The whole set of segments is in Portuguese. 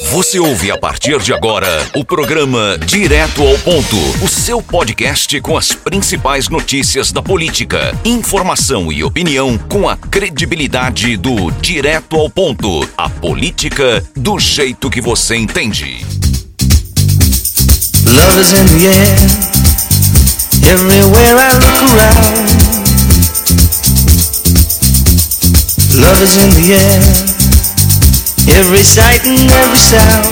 Você ouve a partir de agora o programa Direto ao Ponto, o seu podcast com as principais notícias da política, informação e opinião com a credibilidade do Direto ao Ponto, a política do jeito que você entende. Love is in the air, everywhere I look around. Love is in the air. Every sight and every sound.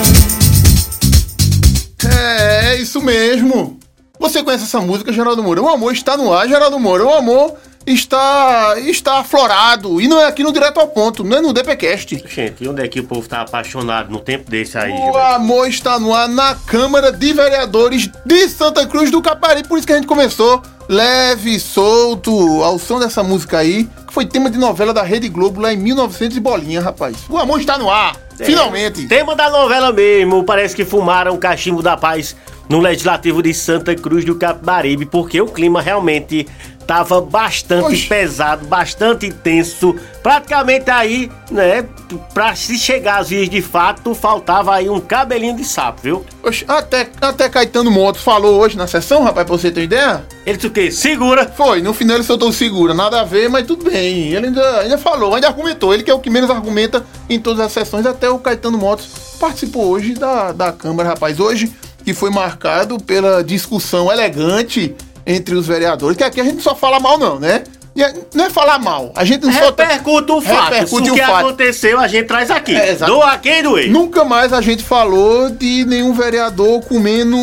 É, é isso mesmo. Você conhece essa música, Geraldo Moura? O amor está no ar, Geraldo Moura. O amor está está aflorado. E não é aqui no Direto ao Ponto, não é no DPcast. Gente, e onde é que o povo tá apaixonado no tempo desse aí? O amor está no ar na Câmara de Vereadores de Santa Cruz do Capari. Por isso que a gente começou leve, solto, ao som dessa música aí, que foi tema de novela da Rede Globo lá em 1900 e bolinha, rapaz. O amor está no ar, é, finalmente. Tema da novela mesmo, parece que fumaram o cachimbo da paz no Legislativo de Santa Cruz do Capibaribe, porque o clima realmente tava bastante Oxi. pesado, bastante intenso. Praticamente aí, né, pra se chegar às vias de fato, faltava aí um cabelinho de sapo, viu? Oxi, até, até Caetano Moto falou hoje na sessão, rapaz, pra você ter ideia? Ele disse o quê? Segura? Foi, no final ele soltou segura, nada a ver, mas tudo bem. Ele ainda, ainda falou, ainda argumentou. Ele que é o que menos argumenta em todas as sessões, até o Caetano Motos participou hoje da, da Câmara, rapaz. Hoje, que foi marcado pela discussão elegante entre os vereadores, que aqui a gente só fala mal não, né? É, não é falar mal, a gente não só... Repercute o fato, repercute o, que fato. aconteceu a gente traz aqui, é, do aqui e do Nunca mais a gente falou de nenhum vereador comendo,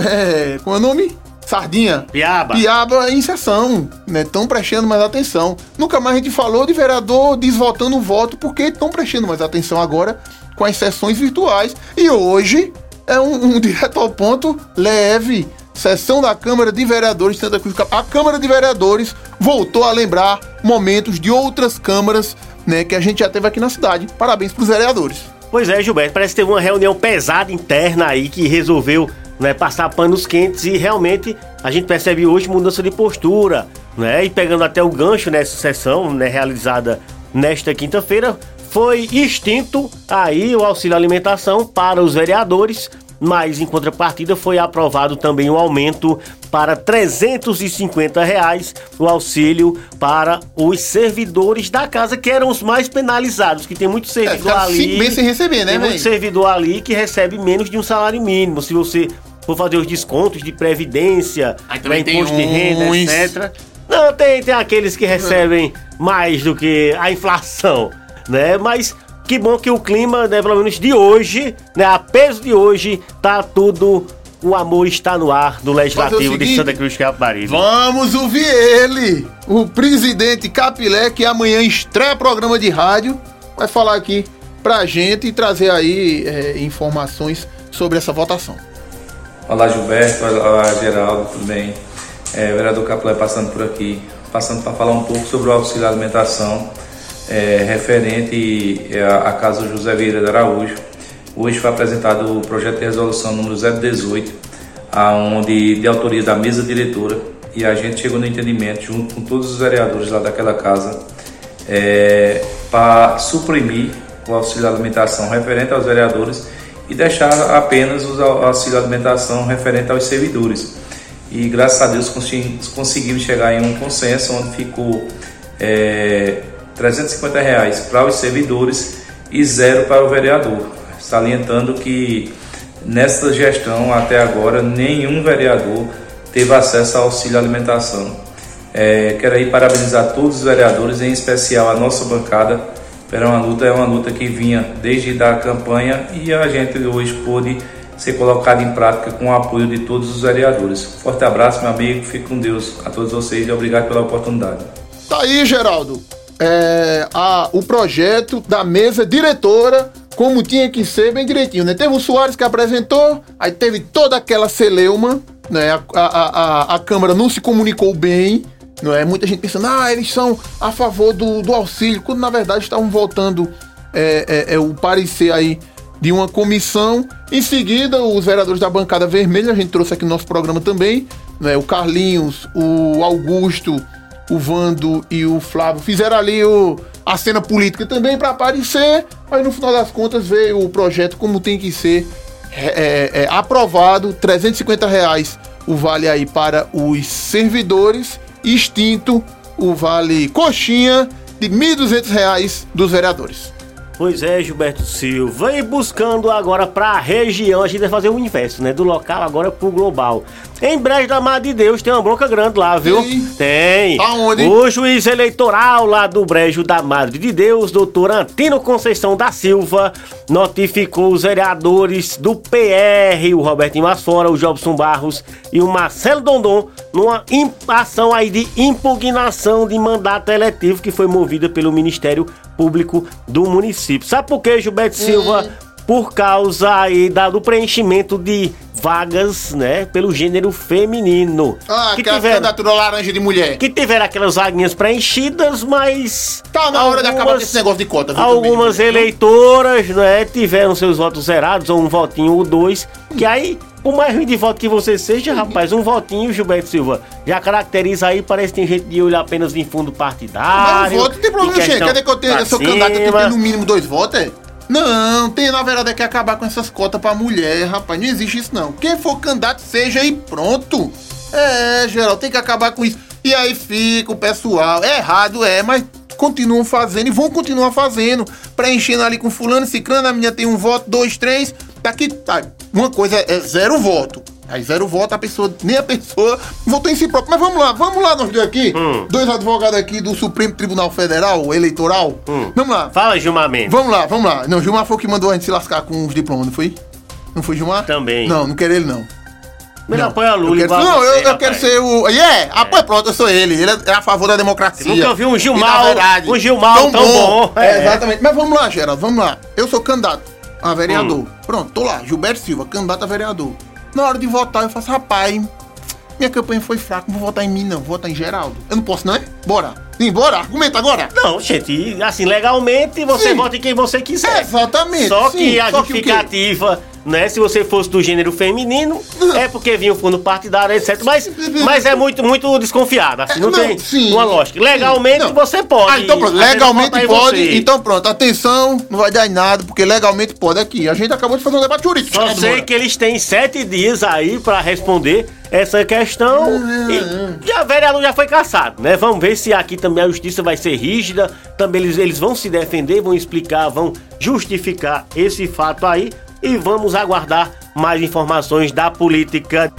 é, como é o nome? Sardinha. Piaba. Piaba em sessão, né? Estão prestando mais atenção. Nunca mais a gente falou de vereador desvotando o voto, porque estão prestando mais atenção agora com as sessões virtuais. E hoje é um, um direto ao ponto leve sessão da Câmara de Vereadores de Santa Cruz. A Câmara de Vereadores voltou a lembrar momentos de outras câmaras, né, que a gente já teve aqui na cidade. Parabéns para os vereadores. Pois é, Gilberto, parece que teve uma reunião pesada interna aí que resolveu né, passar panos quentes e realmente a gente percebe hoje mudança de postura, né? E pegando até o gancho nessa sessão, né, realizada nesta quinta-feira, foi extinto aí o auxílio alimentação para os vereadores mas em contrapartida foi aprovado também o um aumento para 350 reais o auxílio para os servidores da casa, que eram os mais penalizados, que tem muito servidor é, ali. Bem sem receber, né, Tem muito servidor ali que recebe menos de um salário mínimo. Se você for fazer os descontos de previdência, né, imposto de renda, etc. Não, tem, tem aqueles que recebem mais do que a inflação, né? Mas que bom que o clima, né, pelo menos de hoje, né, a peso de hoje, tá tudo o amor está no ar do Legislativo seguinte, de Santa Cruz Capibaribe. Vamos ouvir ele, o presidente Capilé, que amanhã estreia programa de rádio, vai falar aqui pra gente e trazer aí é, informações sobre essa votação. Olá Gilberto, olá Geraldo, tudo bem? É, vereador Capilé passando por aqui, passando para falar um pouco sobre o auxílio alimentação é, referente à, Casa José Vieira de Araújo. Hoje foi apresentado o projeto de resolução número 018, aonde de autoria da mesa diretora e a gente chegou no entendimento junto com todos os vereadores lá daquela casa é, para suprimir o auxílio alimentação referente aos vereadores e deixar apenas o auxílio alimentação referente aos servidores. E graças a Deus conseguimos chegar em um consenso onde ficou é, 350 reais para os servidores e zero para o vereador, salientando que nesta gestão até agora nenhum vereador teve acesso ao auxílio alimentação. É, quero aí parabenizar todos os vereadores, em especial a nossa bancada, Era uma luta, é uma luta que vinha desde a campanha e a gente hoje pôde ser colocado em prática com o apoio de todos os vereadores. Forte abraço, meu amigo, fique com Deus a todos vocês e obrigado pela oportunidade. Tá aí, Geraldo é, a, o projeto da mesa diretora como tinha que ser bem direitinho, né? Teve o Soares que apresentou, aí teve toda aquela celeuma, né? A, a, a, a Câmara não se comunicou bem, não é? Muita gente pensando, ah, eles são a favor do, do auxílio, quando na verdade estavam voltando é, é, é, o parecer aí de uma comissão. Em seguida, os vereadores da bancada vermelha, a gente trouxe aqui no nosso programa também, né? O Carlinhos, o Augusto o Vando e o Flávio fizeram ali o, a cena política também para aparecer, mas no final das contas veio o projeto como tem que ser é, é, é aprovado, 350 reais o vale aí para os servidores, extinto o vale coxinha de 1.200 reais dos vereadores. Pois é, Gilberto Silva. E buscando agora para a região, a gente vai fazer o inverso, né? Do local agora pro global. Em Brejo da Mar de Deus tem uma bronca grande lá, viu? Tem. Tem. Aonde? O juiz eleitoral lá do Brejo da Madre de Deus, doutor Antino Conceição da Silva, notificou os vereadores do PR, o Robertinho Masfora, o Jobson Barros e o Marcelo Dondon, numa ação aí de impugnação de mandato eletivo que foi movida pelo Ministério Público do município. Sabe por que, Gilberto Silva? Hum. Por causa aí da, do preenchimento de vagas, né, pelo gênero feminino. Ah, que aquela tiveram, candidatura laranja de mulher. que tiveram aquelas vaguinhas preenchidas, mas Tá na hora de acabar esse negócio de cota. viu, Algumas também. eleitoras, né, tiveram seus votos zerados, ou um votinho ou dois, que aí, por mais ruim de voto que você seja, rapaz, um votinho, Gilberto Silva, já caracteriza aí, parece que tem gente de olho apenas em fundo Mas partidário. o voto não tem problema, em gente. Cadê que eu tenho, eu sou candidato, eu tenho que cima. ter no mínimo dois votos, é? Não, tem na verdade é que acabar com essas cotas pra mulher, rapaz. Não existe isso, não. Quem for candidato, seja e pronto. É, geral, tem que acabar com isso. E aí fica o pessoal. É errado, é, mas continuam fazendo e vão continuar fazendo. Preenchendo ali com fulano, ciclano, a menina tem um voto, dois, três. Daqui, tá, uma coisa é zero voto. Aí zero voto, a pessoa, nem a pessoa votou em si próprio. Mas vamos lá, vamos lá nós dois aqui. Hum. Dois advogados aqui do Supremo Tribunal Federal, eleitoral. Hum. Vamos lá. Fala, Gilmar Mendes. Vamos lá, vamos lá. Não, Gilmar foi o que mandou a gente se lascar com os diplomas, não foi? Não foi Gilmar? Também. Não, não quero ele, não. Ele Não. apoia Lula eu quero, Não, você, eu, eu quero ser o. Yeah, apoia, pronto, eu sou ele. Ele é a favor da democracia. Eu nunca vi um Gilmar- E da verdade. um Gilmar tão bom. É, É. exatamente. Mas vamos lá, Geraldo, vamos lá. Eu sou candidato a vereador. Hum. Pronto, tô lá. Gilberto Silva, candidato a vereador. Na hora de votar, eu faço, rapaz, minha campanha foi fraca, não vou votar em mim, não. Vou votar em Geraldo. Eu não posso, não é? Bora. Sim, bora. Argumenta agora. Não, gente, assim, legalmente você Sim. vota em quem você quiser. Exatamente. Só sim. que a Só que justificativa, né? Se você fosse do gênero feminino, é porque vinha o fundo partidário, etc. Mas, mas é muito, muito desconfiado. Assim, não, Não, tem sim, uma lógica. Legalmente Não. você pode. Ah, então pronto. Legalmente pode. Então pronto. Atenção, não vai dar em nada, porque legalmente pode aqui. A gente acabou de fazer um debate jurídico. Só Geraldo sei que eles têm sete dias aí pra responder essa questão. E já o vereador já foi caçado, né? Vamos ver se aqui também a justiça vai ser rígida. Também eles, eles vão se defender, vão explicar, vão justificar esse fato aí. E vamos aguardar mais informações da política.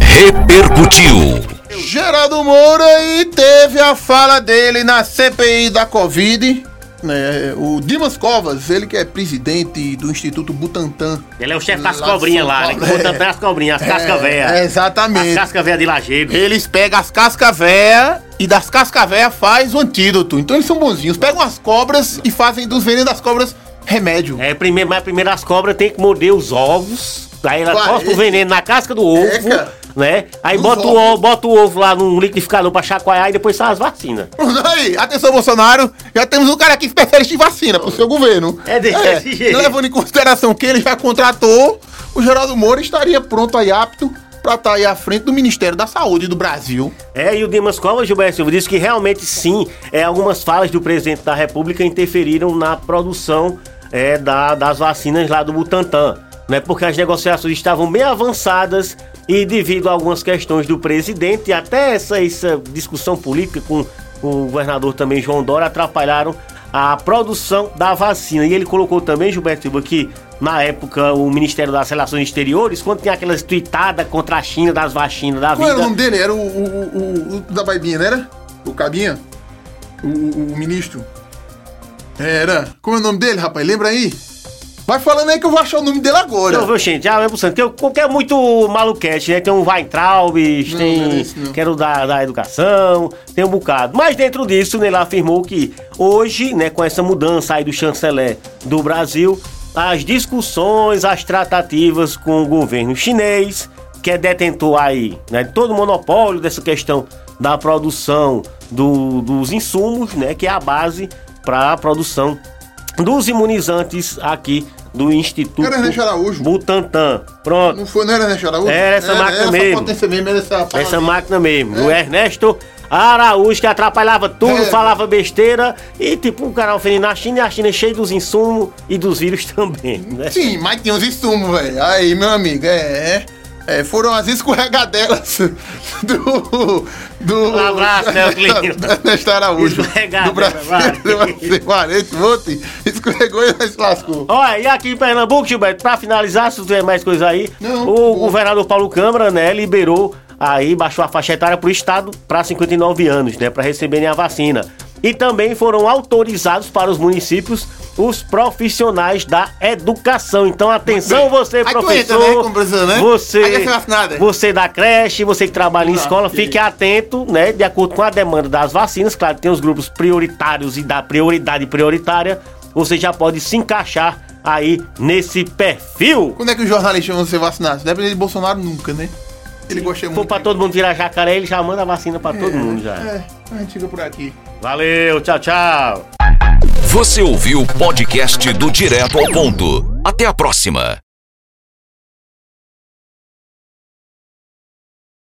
Repercutiu. Geraldo Moura e teve a fala dele na CPI da Covid. Né, o Dimas Covas, ele que é presidente do Instituto Butantan. Ele é o chefe das cobrinhas lá, né? Conta até as cobrinhas, as É, é, exatamente. As cascas véias de lajeiro. Eles pegam as cascas véia e das cascas véia faz o antídoto. Então eles são bonzinhos. Pegam as cobras e fazem dos venenos das cobras remédio. É, primeiro, mas primeiro as cobras tem que morder os ovos. Aí ela cospe o é- veneno na casca do ovo, É, cara. né? Aí bota o, ovo, bota o ovo lá num liquidificador pra chacoalhar e depois sai as vacinas. Aí, atenção, Bolsonaro. Já temos um cara aqui especialista em vacina pro seu governo. É desse jeito. Levando em consideração que ele já contratou, o Geraldo Moura estaria pronto aí, apto pra estar aí à frente do Ministério da Saúde do Brasil. É, e o Dimas Covas, Gilberto Silva, disse que realmente sim, é, algumas falas do presidente da República interferiram na produção é, da- das vacinas lá do Butantan. Né, porque as negociações estavam bem avançadas e devido a algumas questões do presidente e até essa, essa discussão política com o governador também João Dória atrapalharam a produção da vacina. E ele colocou também, Gilberto Silva, que na época o Ministério das Relações Exteriores, quando tinha aquelas tuitadas contra a China das vacinas da Qual vida. era o nome dele? Era o, o, o- o da Baibinha, não era? O Cabinha? O- o ministro? Era. Como é o nome dele, rapaz? Lembra aí? Vai falando aí que eu vou achar o nome dele agora. Não, viu, gente? Já é possível. Tem qualquer muito maluquete, né? Tem um Weintraub, Não, não era tem. esse, não. Quero da, da educação, tem um bocado. Mas dentro disso, né, ele afirmou que hoje, né, com essa mudança aí do chanceler do Brasil, as discussões, as tratativas com o governo chinês, que é detentor aí, né, de todo o monopólio dessa questão da produção do- dos insumos, né, que é a base para a produção dos imunizantes aqui do Instituto Era Ernesto Araújo. Butantan. Pronto. Não foi, não era Ernesto Araújo? Era essa máquina essa mesmo. potência mesmo, era essa Essa máquina mesmo, É. o Ernesto Araújo, que atrapalhava tudo, É. falava besteira. E tipo, o canal ofendendo a China e a China é cheia dos insumos e dos vírus também, né? Sim, mas tinha uns insumos, velho. Aí, meu amigo, é. é, foram as escorregadelas do. do Um abraço, né, Clínio? Nesta Araújo. Escorregadela, Do Brasil. Do Vareto, ontem. Escorregou e se lascou. Olha, e aqui em Pernambuco, Gilberto, pra finalizar, se tiver mais coisa aí, Não, o governador Paulo Câmara, né, liberou aí, baixou a faixa etária pro estado pra 59 anos, né, pra receberem a vacina. E também foram autorizados para os municípios os profissionais da educação. Então, atenção, você, professor, entra, né, professor, né? você, Aí quer ser vacinado, é? você da creche, você que trabalha em Ah, escola, que- fique atento, né, de acordo com a demanda das vacinas. Claro, tem os grupos prioritários e da prioridade prioritária. Você já pode se encaixar aí nesse perfil. Quando é que os jornalistas vão ser vacinados? Depende de Bolsonaro nunca, né? Ele gosta Se for muito. pra todo mundo virar jacaré, ele já manda a vacina pra todo mundo já. É, a gente fica por aqui. Valeu, tchau, tchau. Você ouviu o podcast do Direto ao Ponto. Até a próxima.